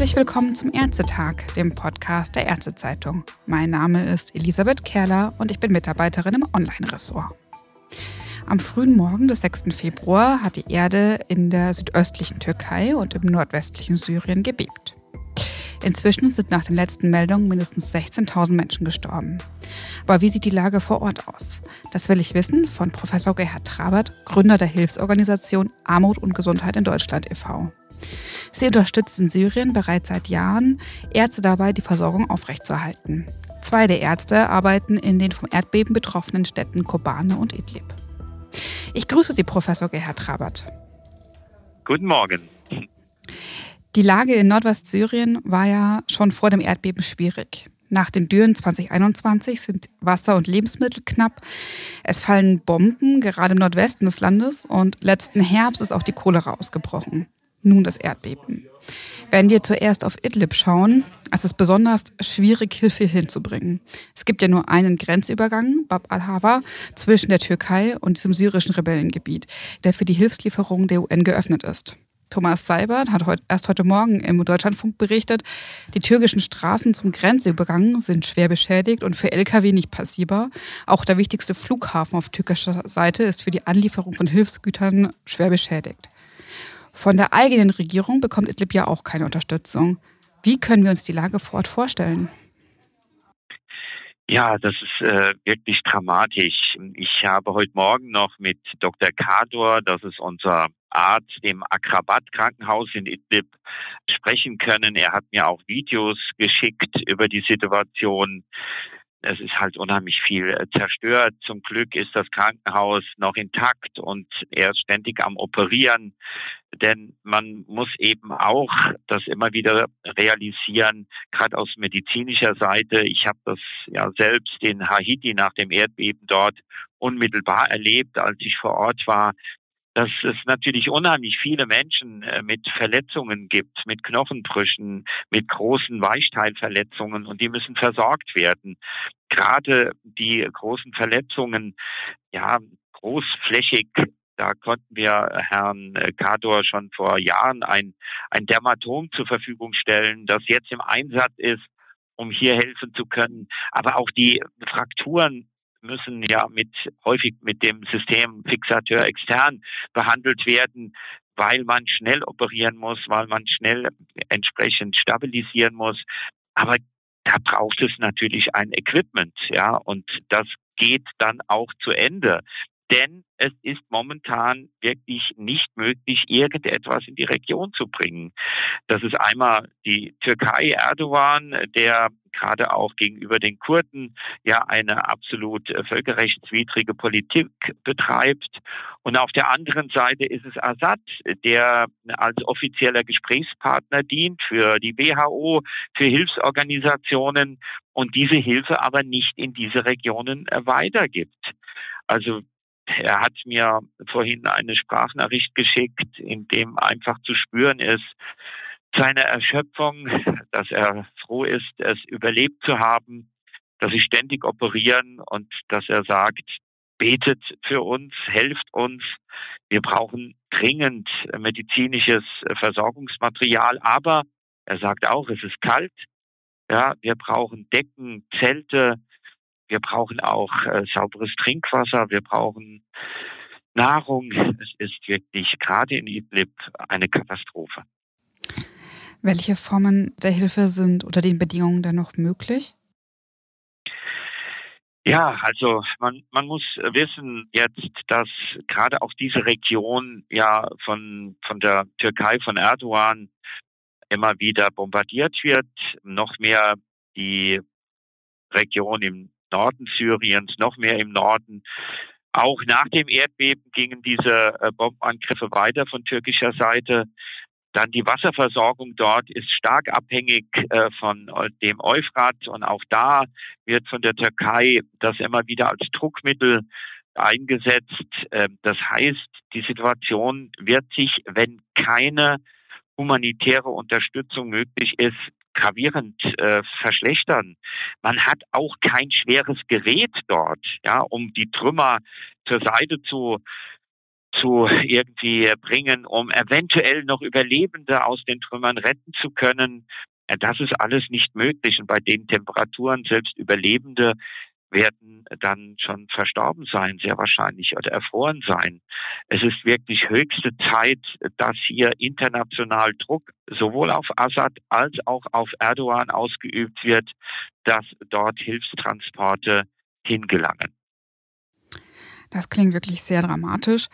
Herzlich willkommen zum Ärztetag, dem Podcast der Ärztezeitung. Mein Name ist Elisabeth Kerler und ich bin Mitarbeiterin im Online-Ressort. Am frühen Morgen des 6. Februar hat die Erde in der südöstlichen Türkei und im nordwestlichen Syrien gebebt. Inzwischen sind nach den letzten Meldungen mindestens 16.000 Menschen gestorben. Aber wie sieht die Lage vor Ort aus? Das will ich wissen von Professor Gerhard Trabert, Gründer der Hilfsorganisation Armut und Gesundheit in Deutschland e.V. Sie unterstützt in Syrien bereits seit Jahren Ärzte dabei, die Versorgung aufrechtzuerhalten. Zwei der Ärzte arbeiten in den vom Erdbeben betroffenen Städten Kobane und Idlib. Ich grüße Sie, Professor Gerhard Trabert. Guten Morgen. Die Lage in Nordwestsyrien war ja schon vor dem Erdbeben schwierig. Nach den Dürren 2021 sind Wasser und Lebensmittel knapp. Es fallen Bomben, gerade im Nordwesten des Landes. Und letzten Herbst ist auch die Cholera ausgebrochen. Nun das Erdbeben. Wenn wir zuerst auf Idlib schauen, es ist besonders schwierig, Hilfe hinzubringen. Es gibt ja nur einen Grenzübergang, Bab al-Hawa, zwischen der Türkei und diesem syrischen Rebellengebiet, der für die Hilfslieferung der UN geöffnet ist. Thomas Seibert hat heut, erst heute Morgen im Deutschlandfunk berichtet, die türkischen Straßen zum Grenzübergang sind schwer beschädigt und für Lkw nicht passierbar. Auch der wichtigste Flughafen auf türkischer Seite ist für die Anlieferung von Hilfsgütern schwer beschädigt. Von der eigenen Regierung bekommt Idlib ja auch keine Unterstützung. Wie können wir uns die Lage vor Ort vorstellen? Ja, das ist äh, wirklich dramatisch. Ich habe heute Morgen noch mit Dr. Kador, das ist unser Arzt im Akrabat Krankenhaus in Idlib, sprechen können. Er hat mir auch Videos geschickt über die Situation es ist halt unheimlich viel äh, zerstört. Zum Glück ist das Krankenhaus noch intakt und er ist ständig am Operieren. Denn man muss eben auch das immer wieder realisieren, gerade aus medizinischer Seite. Ich habe das ja selbst in Haiti nach dem Erdbeben dort unmittelbar erlebt, als ich vor Ort war dass es natürlich unheimlich viele Menschen äh, mit Verletzungen gibt, mit Knochenbrüchen, mit großen Weichteilverletzungen und die müssen versorgt werden. Gerade die großen Verletzungen, ja, großflächig da konnten wir Herrn Kador schon vor Jahren ein, ein Dermatom zur Verfügung stellen, das jetzt im Einsatz ist, um hier helfen zu können. Aber auch die Frakturen müssen ja mit häufig mit dem System Fixateur extern behandelt werden, weil man schnell operieren muss, weil man schnell entsprechend stabilisieren muss. Aber da braucht es natürlich ein Equipment, ja, und das geht dann auch zu Ende denn es ist momentan wirklich nicht möglich, irgendetwas in die Region zu bringen. Das ist einmal die Türkei, Erdogan, der gerade auch gegenüber den Kurden ja eine absolut äh, völkerrechtswidrige Politik betreibt. Und auf der anderen Seite ist es Assad, der als offizieller Gesprächspartner dient für die WHO, für Hilfsorganisationen und diese Hilfe aber nicht in diese Regionen äh, weitergibt. Also er hat mir vorhin eine Sprachnachricht geschickt, in dem einfach zu spüren ist, seine Erschöpfung, dass er froh ist, es überlebt zu haben, dass sie ständig operieren und dass er sagt, betet für uns, helft uns. Wir brauchen dringend medizinisches Versorgungsmaterial, aber er sagt auch, es ist kalt. Ja, wir brauchen Decken, Zelte, wir brauchen auch äh, sauberes Trinkwasser. Wir brauchen Nahrung. Es ist wirklich gerade in Idlib eine Katastrophe. Welche Formen der Hilfe sind unter den Bedingungen dann noch möglich? Ja, also man, man muss wissen jetzt, dass gerade auch diese Region ja von, von der Türkei, von Erdogan immer wieder bombardiert wird. Noch mehr die Region im Norden Syriens, noch mehr im Norden. Auch nach dem Erdbeben gingen diese äh, Bombenangriffe weiter von türkischer Seite. Dann die Wasserversorgung dort ist stark abhängig äh, von äh, dem Euphrat und auch da wird von der Türkei das immer wieder als Druckmittel eingesetzt. Ähm, das heißt, die Situation wird sich, wenn keine humanitäre Unterstützung möglich ist, gravierend äh, verschlechtern. Man hat auch kein schweres Gerät dort, ja, um die Trümmer zur Seite zu zu irgendwie bringen, um eventuell noch Überlebende aus den Trümmern retten zu können. Das ist alles nicht möglich. Und bei den Temperaturen, selbst Überlebende werden dann schon verstorben sein, sehr wahrscheinlich, oder erfroren sein. Es ist wirklich höchste Zeit, dass hier international Druck sowohl auf Assad als auch auf Erdogan ausgeübt wird, dass dort Hilfstransporte hingelangen. Das klingt wirklich sehr dramatisch.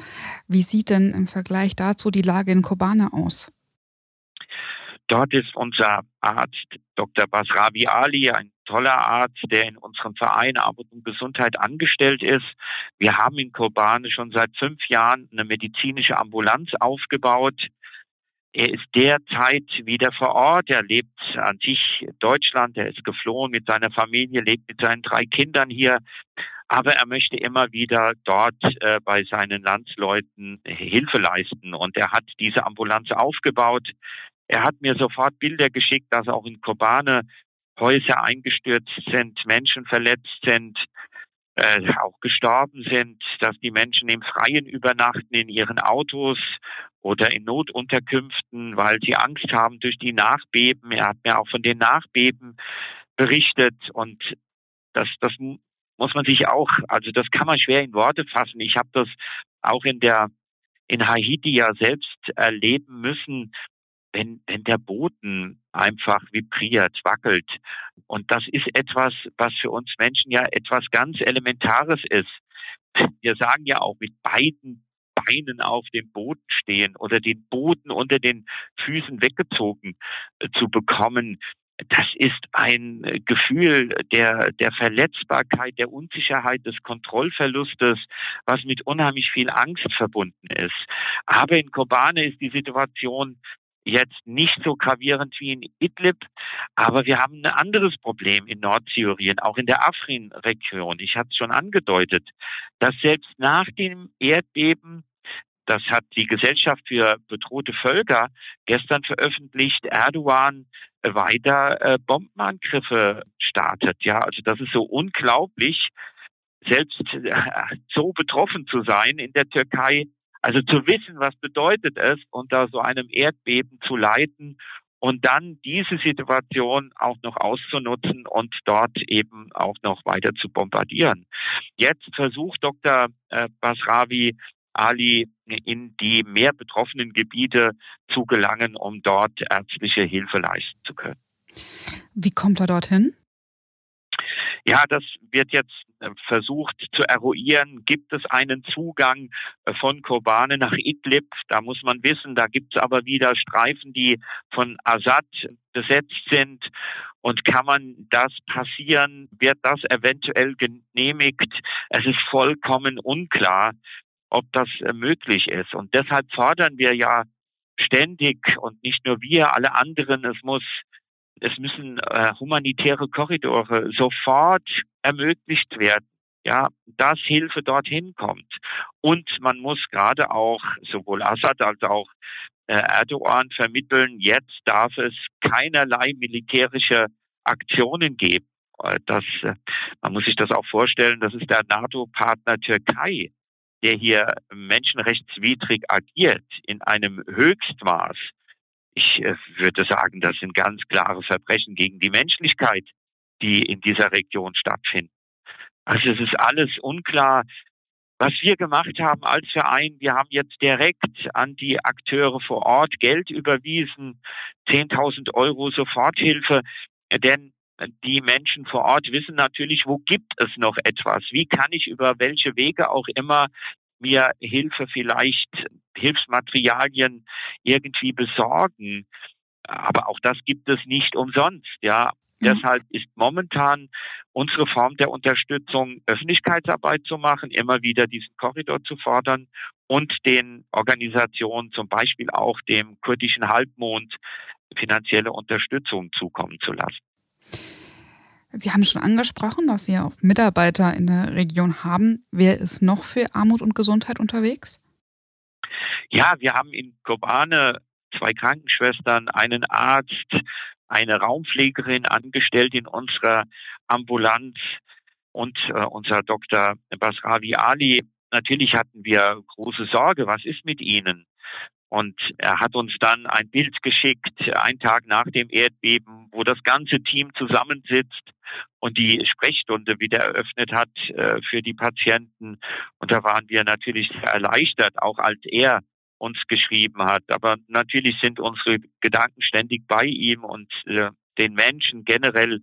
Wie sieht denn im Vergleich dazu die Lage in Kobane aus? Dort ist unser Arzt Dr. Basravi Ali, ein toller Arzt, der in unserem Verein Arbeit und Gesundheit angestellt ist. Wir haben in Kobane schon seit fünf Jahren eine medizinische Ambulanz aufgebaut. Er ist derzeit wieder vor Ort. Er lebt an sich in Deutschland. Er ist geflohen mit seiner Familie, lebt mit seinen drei Kindern hier. Aber er möchte immer wieder dort äh, bei seinen Landsleuten Hilfe leisten. Und er hat diese Ambulanz aufgebaut. Er hat mir sofort Bilder geschickt, dass auch in Kobane Häuser eingestürzt sind, Menschen verletzt sind, äh, auch gestorben sind, dass die Menschen im Freien übernachten in ihren Autos oder in Notunterkünften, weil sie Angst haben durch die Nachbeben. Er hat mir auch von den Nachbeben berichtet und das, das muss man sich auch, also das kann man schwer in Worte fassen. Ich habe das auch in der in Haiti ja selbst erleben müssen, wenn, wenn der Boden einfach vibriert, wackelt. Und das ist etwas, was für uns Menschen ja etwas ganz Elementares ist. Wir sagen ja auch mit beiden Beinen auf dem Boden stehen oder den Boden unter den Füßen weggezogen äh, zu bekommen. Das ist ein Gefühl der, der Verletzbarkeit, der Unsicherheit, des Kontrollverlustes, was mit unheimlich viel Angst verbunden ist. Aber in Kobane ist die Situation jetzt nicht so gravierend wie in Idlib, aber wir haben ein anderes Problem in Nordsyrien, auch in der Afrin-Region. Ich hatte es schon angedeutet, dass selbst nach dem Erdbeben das hat die Gesellschaft für bedrohte Völker gestern veröffentlicht, Erdogan weiter äh, Bombenangriffe startet. Ja, also das ist so unglaublich, selbst äh, so betroffen zu sein in der Türkei also zu wissen, was bedeutet es, unter so einem Erdbeben zu leiden und dann diese Situation auch noch auszunutzen und dort eben auch noch weiter zu bombardieren. Jetzt versucht Dr. Äh, Basravi Ali in die mehr betroffenen Gebiete zu gelangen, um dort ärztliche Hilfe leisten zu können. Wie kommt er dorthin? Ja, das wird jetzt äh, versucht zu eruieren. Gibt es einen Zugang äh, von Kobane nach Idlib? Da muss man wissen, da gibt es aber wieder Streifen, die von Assad besetzt sind. Und kann man das passieren? Wird das eventuell genehmigt? Es ist vollkommen unklar, ob das äh, möglich ist. Und deshalb fordern wir ja ständig und nicht nur wir, alle anderen, es muss es müssen äh, humanitäre Korridore sofort ermöglicht werden, ja, dass Hilfe dorthin kommt. Und man muss gerade auch sowohl Assad als auch äh, Erdogan vermitteln, jetzt darf es keinerlei militärische Aktionen geben. Äh, das, äh, man muss sich das auch vorstellen, das ist der NATO-Partner Türkei, der hier menschenrechtswidrig agiert in einem Höchstmaß. Ich äh, würde sagen, das sind ganz klare Verbrechen gegen die Menschlichkeit, die in dieser Region stattfinden. Also es ist alles unklar. Was wir gemacht haben als Verein, wir haben jetzt direkt an die Akteure vor Ort Geld überwiesen, 10.000 Euro Soforthilfe, denn die Menschen vor Ort wissen natürlich, wo gibt es noch etwas? Wie kann ich über welche Wege auch immer mir Hilfe vielleicht, Hilfsmaterialien irgendwie besorgen. Aber auch das gibt es nicht umsonst, ja. Mhm. Deshalb ist momentan unsere Form der Unterstützung, Öffentlichkeitsarbeit zu machen, immer wieder diesen Korridor zu fordern und den Organisationen, zum Beispiel auch dem kurdischen Halbmond, finanzielle Unterstützung zukommen zu lassen. Sie haben schon angesprochen, dass Sie auch Mitarbeiter in der Region haben. Wer ist noch für Armut und Gesundheit unterwegs? Ja, wir haben in Kobane zwei Krankenschwestern, einen Arzt, eine Raumpflegerin angestellt in unserer Ambulanz und äh, unser Dr. Basravi Ali natürlich hatten wir große Sorge, was ist mit ihnen? Und er hat uns dann ein Bild geschickt, einen Tag nach dem Erdbeben, wo das ganze Team zusammensitzt und die Sprechstunde wieder eröffnet hat äh, für die Patienten. Und da waren wir natürlich sehr erleichtert, auch als er uns geschrieben hat. Aber natürlich sind unsere Gedanken ständig bei ihm und äh, den Menschen generell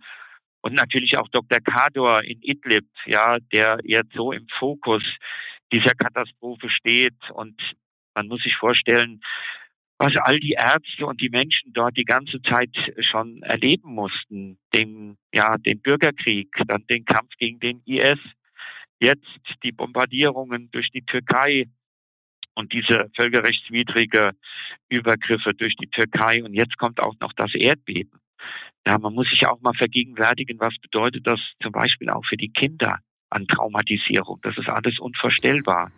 und natürlich auch Dr. Kador in Idlib, ja, der jetzt so im Fokus dieser Katastrophe steht und man muss sich vorstellen, was all die Ärzte und die Menschen dort die ganze Zeit schon erleben mussten. Den, ja, den Bürgerkrieg, dann den Kampf gegen den IS, jetzt die Bombardierungen durch die Türkei und diese völkerrechtswidrige Übergriffe durch die Türkei. Und jetzt kommt auch noch das Erdbeben. Ja, man muss sich auch mal vergegenwärtigen, was bedeutet das zum Beispiel auch für die Kinder an Traumatisierung. Das ist alles unvorstellbar.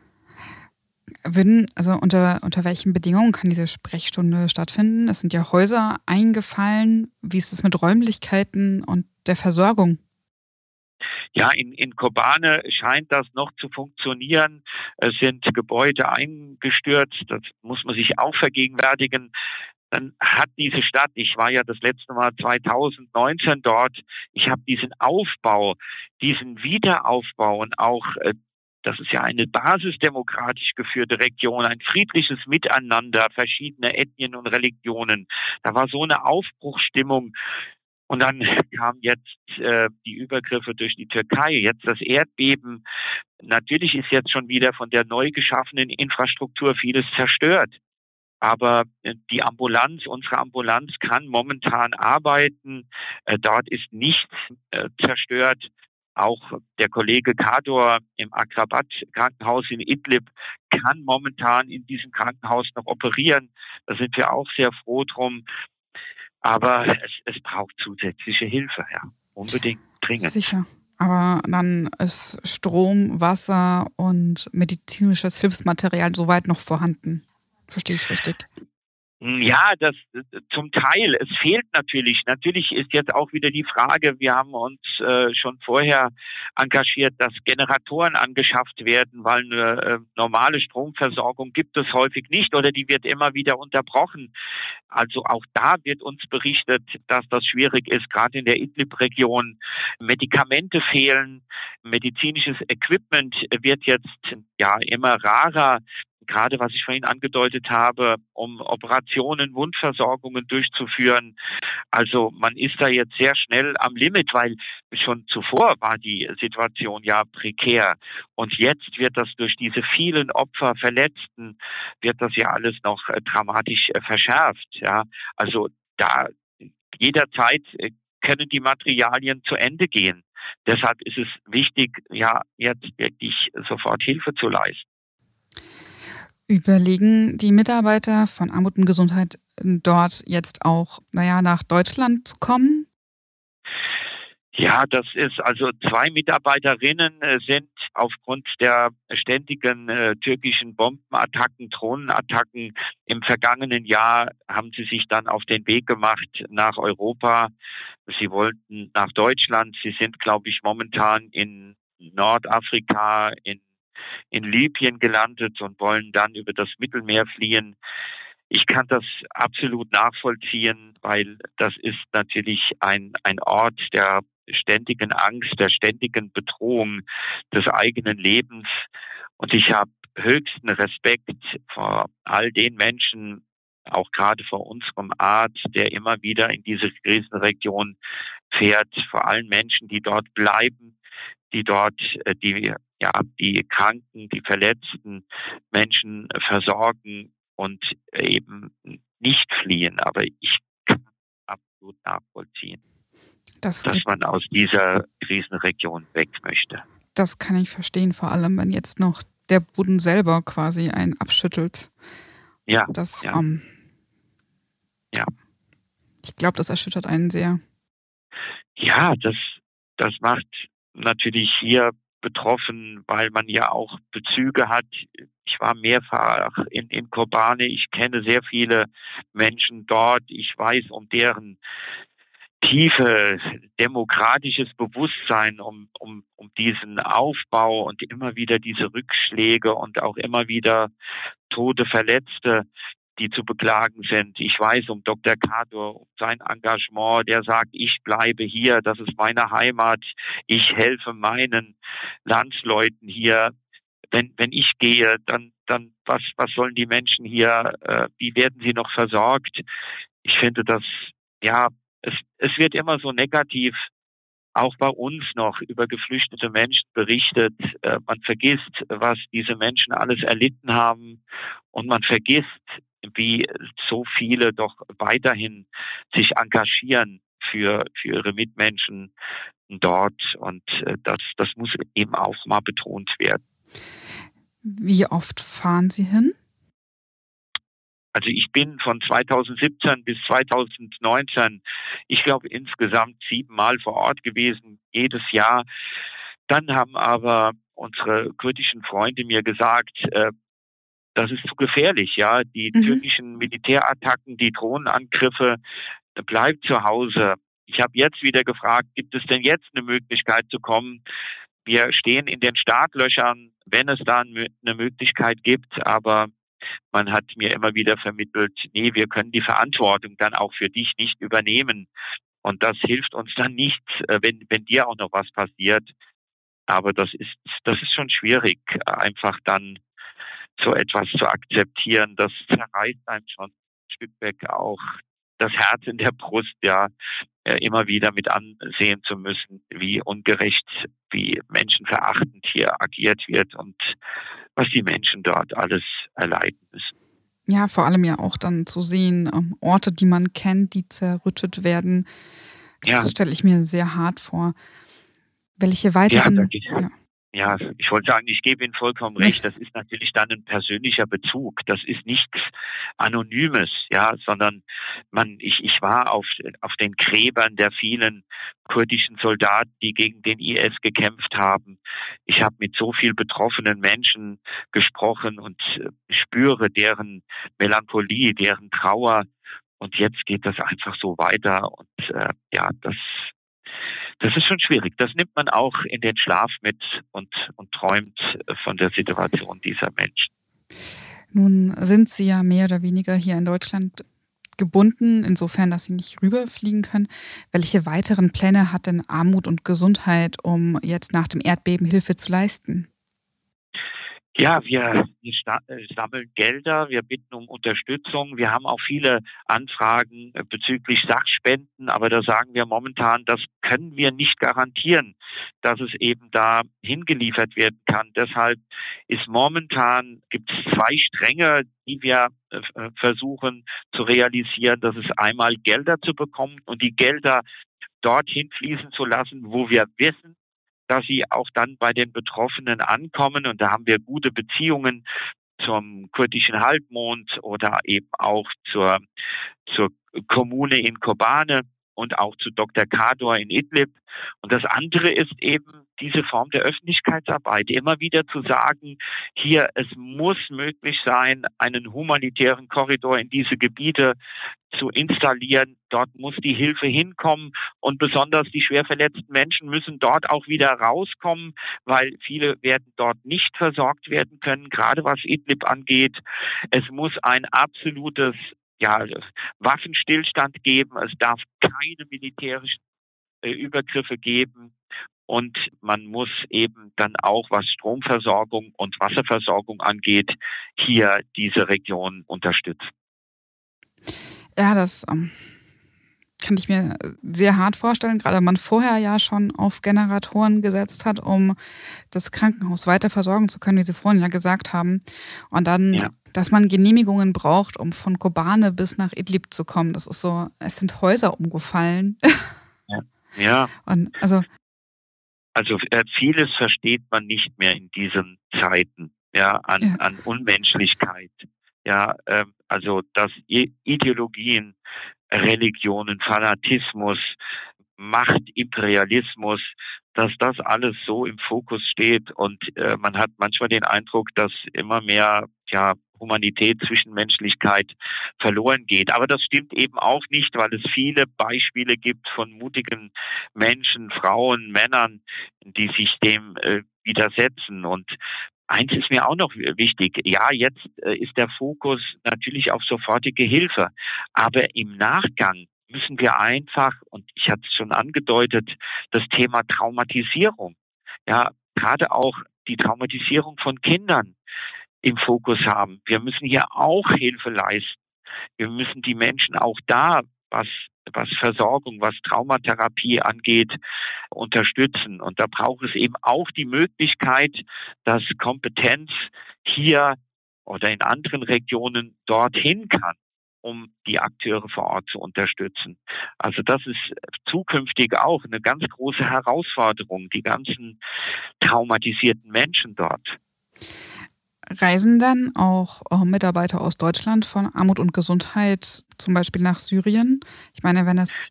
Würden, also unter, unter welchen Bedingungen kann diese Sprechstunde stattfinden? Es sind ja Häuser eingefallen. Wie ist es mit Räumlichkeiten und der Versorgung? Ja, in, in Kobane scheint das noch zu funktionieren. Es sind Gebäude eingestürzt. Das muss man sich auch vergegenwärtigen. Dann hat diese Stadt, ich war ja das letzte Mal 2019 dort, ich habe diesen Aufbau, diesen Wiederaufbau und auch äh, das ist ja eine basisdemokratisch geführte Region, ein friedliches Miteinander verschiedener Ethnien und Religionen. Da war so eine Aufbruchsstimmung. Und dann kamen jetzt äh, die Übergriffe durch die Türkei, jetzt das Erdbeben. Natürlich ist jetzt schon wieder von der neu geschaffenen Infrastruktur vieles zerstört. Aber äh, die Ambulanz, unsere Ambulanz kann momentan arbeiten. Äh, dort ist nichts äh, zerstört. Auch der Kollege Kador im Akrabat Krankenhaus in Idlib kann momentan in diesem Krankenhaus noch operieren. Da sind wir auch sehr froh drum. Aber es, es braucht zusätzliche Hilfe, ja. Unbedingt dringend. Sicher. Aber dann ist Strom, Wasser und medizinisches Hilfsmaterial soweit noch vorhanden. Verstehe ich richtig? Hm, ja, das zum Teil. Es fehlt natürlich. Natürlich ist jetzt auch wieder die Frage, wir haben uns äh, schon vorher engagiert, dass Generatoren angeschafft werden, weil eine äh, normale Stromversorgung gibt es häufig nicht oder die wird immer wieder unterbrochen. Also auch da wird uns berichtet, dass das schwierig ist, gerade in der Idlib-Region. Medikamente fehlen, medizinisches Equipment wird jetzt ja immer rarer gerade was ich vorhin angedeutet habe, um Operationen, Wundversorgungen durchzuführen. Also man ist da jetzt sehr schnell am Limit, weil schon zuvor war die Situation ja prekär. Und jetzt wird das durch diese vielen Opfer, Verletzten, wird das ja alles noch äh, dramatisch äh, verschärft. Ja, also da jederzeit äh, können die Materialien zu Ende gehen. Deshalb ist es wichtig, ja, jetzt wirklich sofort Hilfe zu leisten. Überlegen die Mitarbeiter von Armut und Gesundheit dort jetzt auch, naja, nach Deutschland zu kommen? Ja, das ist also zwei Mitarbeiterinnen äh, sind aufgrund der ständigen äh, türkischen Bombenattacken, Drohnenattacken im vergangenen Jahr haben sie sich dann auf den Weg gemacht nach Europa. Sie wollten nach Deutschland. Sie sind, glaube ich, momentan in Nordafrika, in in Libyen gelandet und wollen dann über das Mittelmeer fliehen. Ich kann das absolut nachvollziehen, weil das ist natürlich ein, ein Ort der ständigen Angst, der ständigen Bedrohung des eigenen Lebens. Und ich habe höchsten Respekt vor all den Menschen, auch gerade vor unserem Arzt, der immer wieder in diese Krisenregion fährt, vor allen Menschen, die dort bleiben, die dort äh, die ja, die Kranken, die verletzten Menschen versorgen und eben nicht fliehen. Aber ich kann absolut nachvollziehen, das dass man aus dieser Krisenregion weg möchte. Das kann ich verstehen, vor allem wenn jetzt noch der Boden selber quasi einen abschüttelt. Ja. Das, ja. Ähm, ja. Ich glaube, das erschüttert einen sehr. Ja, das, das macht natürlich hier betroffen, weil man ja auch Bezüge hat. Ich war mehrfach in, in Kobane. Ich kenne sehr viele Menschen dort. Ich weiß um deren tiefe demokratisches Bewusstsein um, um, um diesen Aufbau und immer wieder diese Rückschläge und auch immer wieder Tote, Verletzte, die zu beklagen sind. Ich weiß um Dr. Kador, um sein Engagement, der sagt, ich bleibe hier, das ist meine Heimat, ich helfe meinen Landsleuten hier. Wenn, wenn ich gehe, dann, dann was, was sollen die Menschen hier, äh, wie werden sie noch versorgt? Ich finde das, ja, es, es wird immer so negativ auch bei uns noch über geflüchtete Menschen berichtet. Äh, man vergisst, was diese Menschen alles erlitten haben und man vergisst, wie so viele doch weiterhin sich engagieren für, für ihre Mitmenschen dort. Und äh, das, das muss eben auch mal betont werden. Wie oft fahren Sie hin? Also ich bin von 2017 bis 2019, ich glaube insgesamt siebenmal vor Ort gewesen, jedes Jahr. Dann haben aber unsere kurdischen Freunde mir gesagt, äh, das ist zu gefährlich, ja. Die mhm. türkischen Militärattacken, die Drohnenangriffe, bleibt zu Hause. Ich habe jetzt wieder gefragt, gibt es denn jetzt eine Möglichkeit zu kommen? Wir stehen in den Startlöchern, wenn es da eine Möglichkeit gibt, aber man hat mir immer wieder vermittelt, nee, wir können die Verantwortung dann auch für dich nicht übernehmen. Und das hilft uns dann nicht, äh, wenn, wenn dir auch noch was passiert. Aber das ist, das ist schon schwierig, einfach dann so etwas zu akzeptieren, das zerreißt einem schon ein Stück weg auch das Herz in der Brust, ja, äh, immer wieder mit ansehen zu müssen, wie ungerecht, wie menschenverachtend hier agiert wird und was die Menschen dort alles erleiden müssen. Ja, vor allem ja auch dann zu sehen, ähm, Orte, die man kennt, die zerrüttet werden. Das ja. stelle ich mir sehr hart vor. Welche weiteren. Ja, ja ich wollte sagen, ich gebe Ihnen vollkommen recht. Das ist natürlich dann ein persönlicher Bezug. Das ist nichts Anonymes, ja, sondern man, ich, ich war auf, auf den Gräbern der vielen kurdischen Soldaten, die gegen den IS gekämpft haben. Ich habe mit so viel betroffenen Menschen gesprochen und äh, spüre deren Melancholie, deren Trauer. Und jetzt geht das einfach so weiter. Und äh, ja, das das ist schon schwierig. Das nimmt man auch in den Schlaf mit und, und träumt von der Situation dieser Menschen. Nun sind Sie ja mehr oder weniger hier in Deutschland gebunden, insofern, dass Sie nicht rüberfliegen können. Welche weiteren Pläne hat denn Armut und Gesundheit, um jetzt nach dem Erdbeben Hilfe zu leisten? Ja, wir, wir äh, sammeln Gelder, wir bitten um Unterstützung. Wir haben auch viele Anfragen äh, bezüglich Sachspenden, aber da sagen wir momentan, das können wir nicht garantieren, dass es eben da hingeliefert werden kann. Deshalb ist momentan, gibt es zwei Stränge, die wir äh, versuchen zu realisieren. Das ist einmal Gelder zu bekommen und die Gelder dorthin fließen zu lassen, wo wir wissen, dass sie auch dann bei den Betroffenen ankommen. Und da haben wir gute Beziehungen zum kurdischen Halbmond oder eben auch zur, zur Kommune in Kobane und auch zu Dr. Kador in Idlib. Und das andere ist eben diese Form der Öffentlichkeitsarbeit, immer wieder zu sagen, hier, es muss möglich sein, einen humanitären Korridor in diese Gebiete zu installieren. Dort muss die Hilfe hinkommen und besonders die schwer verletzten Menschen müssen dort auch wieder rauskommen, weil viele werden dort nicht versorgt werden können, gerade was Idlib angeht. Es muss ein absolutes ja, Waffenstillstand geben. Es darf keine militärischen äh, Übergriffe geben. Und man muss eben dann auch, was Stromversorgung und Wasserversorgung angeht, hier diese Region unterstützen. Ja, das ähm, kann ich mir sehr hart vorstellen, gerade wenn man vorher ja schon auf Generatoren gesetzt hat, um das Krankenhaus weiter versorgen zu können, wie Sie vorhin ja gesagt haben. Und dann ja dass man Genehmigungen braucht, um von Kobane bis nach Idlib zu kommen. Das ist so, es sind Häuser umgefallen. Ja. ja. Und also, also äh, vieles versteht man nicht mehr in diesen Zeiten, ja, an, ja. an Unmenschlichkeit. Ja, äh, also dass Ideologien, Religionen, Fanatismus, Macht, Imperialismus, dass das alles so im Fokus steht und äh, man hat manchmal den Eindruck, dass immer mehr ja, Humanität, Zwischenmenschlichkeit verloren geht. Aber das stimmt eben auch nicht, weil es viele Beispiele gibt von mutigen Menschen, Frauen, Männern, die sich dem äh, widersetzen. Und Eins ist mir auch noch wichtig. Ja, jetzt äh, ist der Fokus natürlich auf sofortige Hilfe. Aber im Nachgang müssen wir einfach, und ich hatte es schon angedeutet, das Thema Traumatisierung, ja, gerade auch die Traumatisierung von Kindern im Fokus haben. Wir müssen hier auch Hilfe leisten. Wir müssen die Menschen auch da, was was Versorgung, was Traumatherapie angeht, unterstützen. Und da braucht es eben auch die Möglichkeit, dass Kompetenz hier oder in anderen Regionen dorthin kann um die Akteure vor Ort zu unterstützen. Also das ist zukünftig auch eine ganz große Herausforderung, die ganzen traumatisierten Menschen dort. Reisen dann auch äh, Mitarbeiter aus Deutschland von Armut und Gesundheit zum Beispiel nach Syrien? Ich meine, wenn es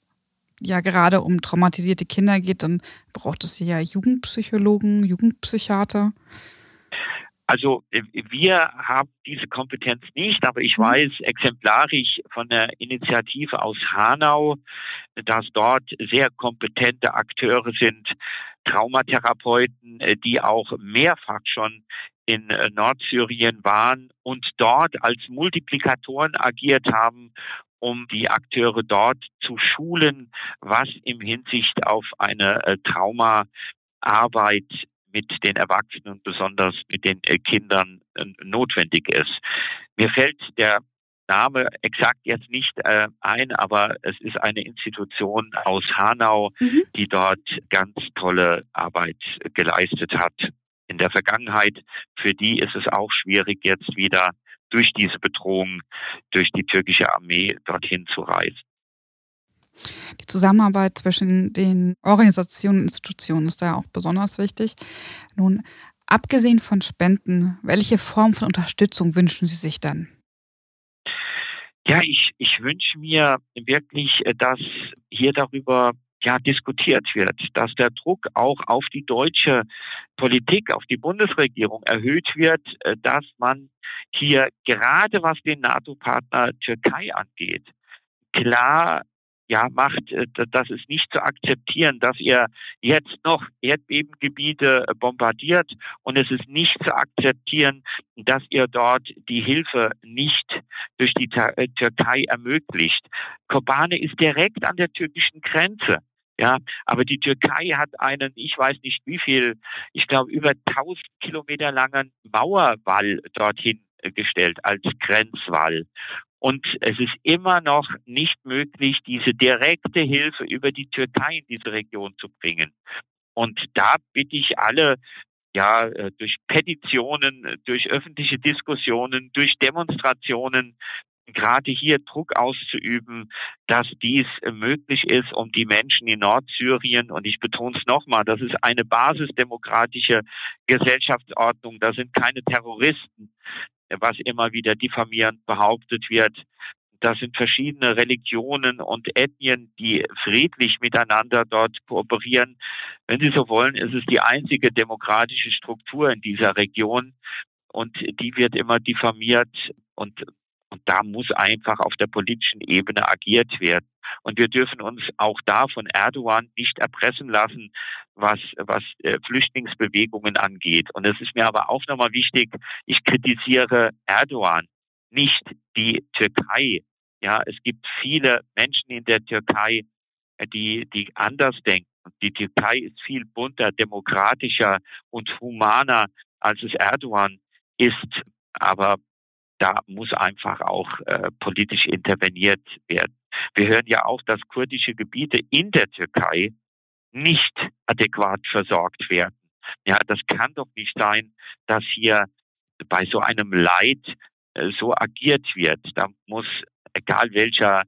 ja gerade um traumatisierte Kinder geht, dann braucht es ja Jugendpsychologen, Jugendpsychiater. Also äh, wir haben diese Kompetenz nicht, aber ich mhm. weiß exemplarisch von der Initiative aus Hanau, dass dort sehr kompetente Akteure sind, Traumatherapeuten, äh, die auch mehrfach schon in äh, Nordsyrien waren und dort als Multiplikatoren agiert haben, um die Akteure dort zu schulen, was im Hinsicht auf eine äh, Traumaarbeit mit den Erwachsenen und besonders mit den äh, Kindern notwendig ist. Mir fällt der Name exakt jetzt nicht äh, ein, aber es ist eine Institution aus Hanau, mhm. die dort ganz tolle Arbeit geleistet hat in der Vergangenheit. Für die ist es auch schwierig, jetzt wieder durch diese Bedrohung, durch die türkische Armee dorthin zu reisen. Die Zusammenarbeit zwischen den Organisationen und Institutionen ist da ja auch besonders wichtig. Nun, abgesehen von Spenden, welche Form von Unterstützung wünschen Sie sich dann? Ja, ich, ich wünsche mir wirklich, äh, dass hier darüber ja, diskutiert wird, dass der Druck auch auf die deutsche Politik, auf die Bundesregierung erhöht wird, äh, dass man hier gerade was den NATO-Partner Türkei angeht, klar ja, macht, äh, das ist nicht zu akzeptieren, dass ihr jetzt noch Erdbebengebiete äh, bombardiert und es ist nicht zu akzeptieren, dass ihr dort die Hilfe nicht durch die Türkei ermöglicht. Kobane ist direkt an der türkischen Grenze. Ja, aber die Türkei hat einen, ich weiß nicht wie viel, ich glaube über 1000 Kilometer langen Mauerwall dorthin gestellt als Grenzwall. Und es ist immer noch nicht möglich, diese direkte Hilfe über die Türkei in diese Region zu bringen. Und da bitte ich alle, ja, äh, durch Petitionen, durch öffentliche Diskussionen, durch Demonstrationen gerade hier Druck auszuüben, dass dies möglich ist, um die Menschen in Nordsyrien, und ich betone es nochmal, das ist eine basisdemokratische Gesellschaftsordnung, da sind keine Terroristen, was immer wieder diffamierend behauptet wird. Das sind verschiedene Religionen und Ethnien, die friedlich miteinander dort kooperieren. Wenn Sie so wollen, ist es die einzige demokratische Struktur in dieser Region und die wird immer diffamiert und und da muss einfach auf der politischen Ebene agiert werden. Und wir dürfen uns auch da von Erdogan nicht erpressen lassen, was, was äh, Flüchtlingsbewegungen angeht. Und es ist mir aber auch nochmal wichtig, ich kritisiere Erdogan, nicht die Türkei. Ja, es gibt viele Menschen in der Türkei, äh, die, die anders denken. Die Türkei ist viel bunter, demokratischer und humaner, als es Erdogan ist. Aber da muss einfach auch äh, politisch interveniert werden. Wir hören ja auch, dass kurdische Gebiete in der Türkei nicht adäquat versorgt werden. Ja, das kann doch nicht sein, dass hier bei so einem Leid äh, so agiert wird. Da muss, egal welcher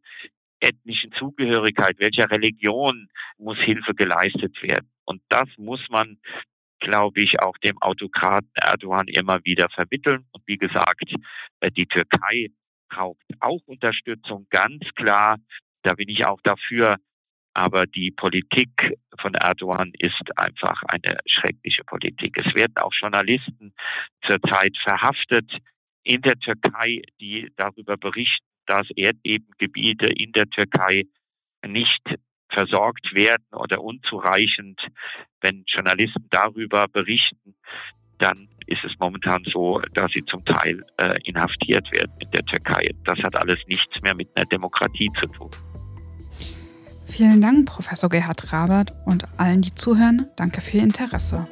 ethnischen Zugehörigkeit, welcher Religion, muss Hilfe geleistet werden. Und das muss man glaube ich, auch dem Autokraten Erdogan immer wieder vermitteln. Und wie gesagt, äh, die Türkei braucht auch Unterstützung, ganz klar. Da bin ich auch dafür. Aber die Politik von Erdogan ist einfach eine schreckliche Politik. Es werden auch Journalisten zurzeit verhaftet in der Türkei, die darüber berichten, dass Erdbebengebiete in der Türkei nicht versorgt werden oder unzureichend. Wenn Journalisten darüber berichten, dann ist es momentan so, dass sie zum Teil äh, inhaftiert werden in der Türkei. Das hat alles nichts mehr mit einer Demokratie zu tun. Vielen Dank, Professor Gerhard Rabert und allen, die zuhören. Danke für Ihr Interesse.